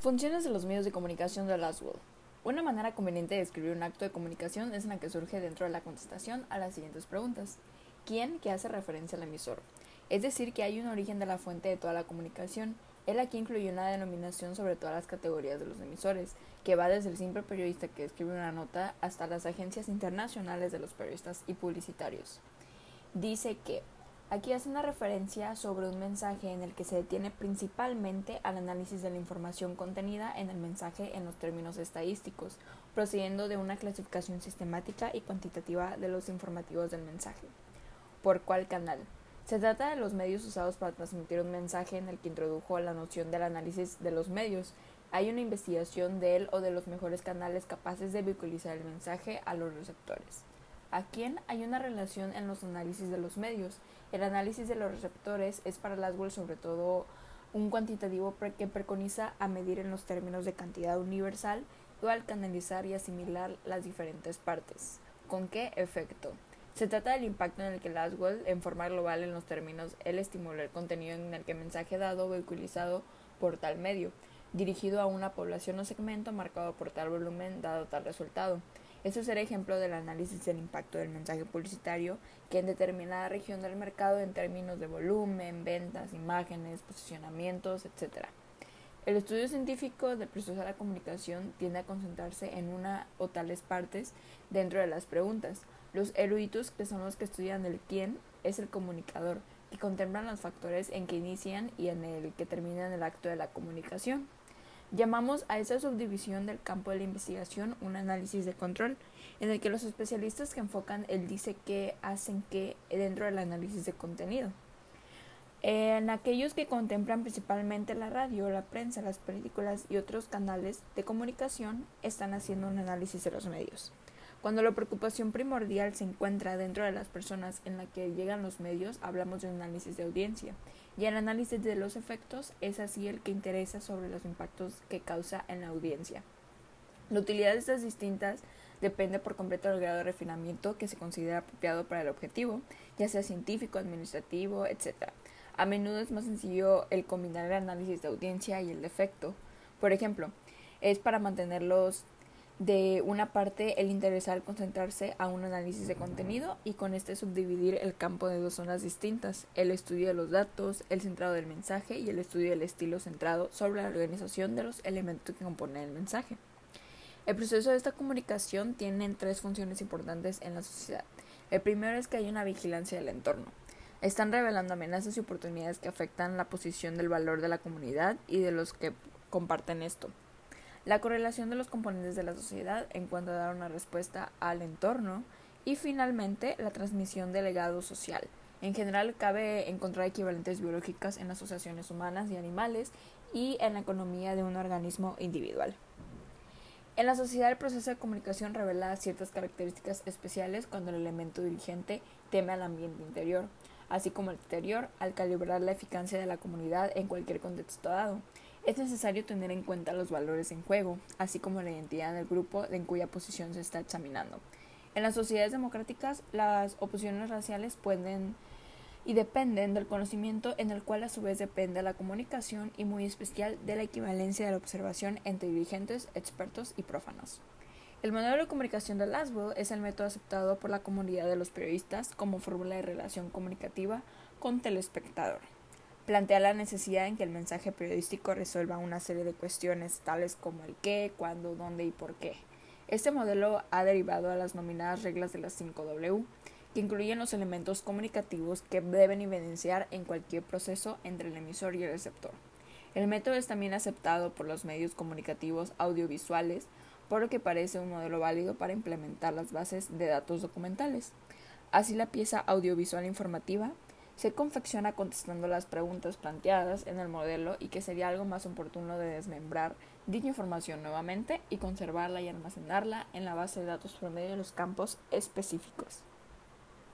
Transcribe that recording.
Funciones de los medios de comunicación de Laswell. Una manera conveniente de escribir un acto de comunicación es en la que surge dentro de la contestación a las siguientes preguntas. ¿Quién? que hace referencia al emisor. Es decir, que hay un origen de la fuente de toda la comunicación. Él aquí incluye una denominación sobre todas las categorías de los emisores, que va desde el simple periodista que escribe una nota hasta las agencias internacionales de los periodistas y publicitarios. Dice que Aquí hace una referencia sobre un mensaje en el que se detiene principalmente al análisis de la información contenida en el mensaje en los términos estadísticos, procediendo de una clasificación sistemática y cuantitativa de los informativos del mensaje. ¿Por cuál canal? Se trata de los medios usados para transmitir un mensaje en el que introdujo la noción del análisis de los medios. Hay una investigación de él o de los mejores canales capaces de vehiculizar el mensaje a los receptores. ¿A quién hay una relación en los análisis de los medios? El análisis de los receptores es para Laswell sobre todo un cuantitativo que preconiza a medir en los términos de cantidad universal o al canalizar y asimilar las diferentes partes. ¿Con qué efecto? Se trata del impacto en el que Laswell, en forma global en los términos, él estimula el contenido en el que mensaje dado vehiculizado por tal medio, dirigido a una población o segmento marcado por tal volumen dado tal resultado. Esto será ejemplo del análisis del impacto del mensaje publicitario que en determinada región del mercado en términos de volumen, ventas, imágenes, posicionamientos, etc. El estudio científico del proceso de la comunicación tiende a concentrarse en una o tales partes dentro de las preguntas. Los eruditos, que son los que estudian el quién, es el comunicador, que contemplan los factores en que inician y en el que terminan el acto de la comunicación. Llamamos a esa subdivisión del campo de la investigación un análisis de control, en el que los especialistas que enfocan el dice qué hacen qué dentro del análisis de contenido. En aquellos que contemplan principalmente la radio, la prensa, las películas y otros canales de comunicación están haciendo un análisis de los medios. Cuando la preocupación primordial se encuentra dentro de las personas en la que llegan los medios, hablamos de un análisis de audiencia. Y el análisis de los efectos es así el que interesa sobre los impactos que causa en la audiencia. La utilidad de estas distintas depende por completo del grado de refinamiento que se considera apropiado para el objetivo, ya sea científico, administrativo, etc. A menudo es más sencillo el combinar el análisis de audiencia y el de efecto. Por ejemplo, es para mantenerlos de una parte el interesar concentrarse a un análisis de contenido y con este subdividir el campo de dos zonas distintas, el estudio de los datos, el centrado del mensaje y el estudio del estilo centrado sobre la organización de los elementos que componen el mensaje. El proceso de esta comunicación tiene tres funciones importantes en la sociedad. El primero es que hay una vigilancia del entorno. Están revelando amenazas y oportunidades que afectan la posición del valor de la comunidad y de los que comparten esto la correlación de los componentes de la sociedad en cuanto a dar una respuesta al entorno y finalmente la transmisión del legado social. En general cabe encontrar equivalentes biológicas en asociaciones humanas y animales y en la economía de un organismo individual. En la sociedad el proceso de comunicación revela ciertas características especiales cuando el elemento dirigente teme al ambiente interior, así como el exterior, al calibrar la eficacia de la comunidad en cualquier contexto dado. Es necesario tener en cuenta los valores en juego, así como la identidad del grupo en cuya posición se está examinando. En las sociedades democráticas, las oposiciones raciales pueden y dependen del conocimiento en el cual a su vez depende la comunicación y muy especial de la equivalencia de la observación entre dirigentes, expertos y prófanos. El modelo de comunicación de Laswell es el método aceptado por la comunidad de los periodistas como fórmula de relación comunicativa con telespectador plantea la necesidad en que el mensaje periodístico resuelva una serie de cuestiones tales como el qué, cuándo, dónde y por qué. Este modelo ha derivado a las nominadas reglas de las 5W, que incluyen los elementos comunicativos que deben evidenciar en cualquier proceso entre el emisor y el receptor. El método es también aceptado por los medios comunicativos audiovisuales, por lo que parece un modelo válido para implementar las bases de datos documentales. Así la pieza audiovisual informativa se confecciona contestando las preguntas planteadas en el modelo y que sería algo más oportuno de desmembrar dicha información nuevamente y conservarla y almacenarla en la base de datos por medio de los campos específicos.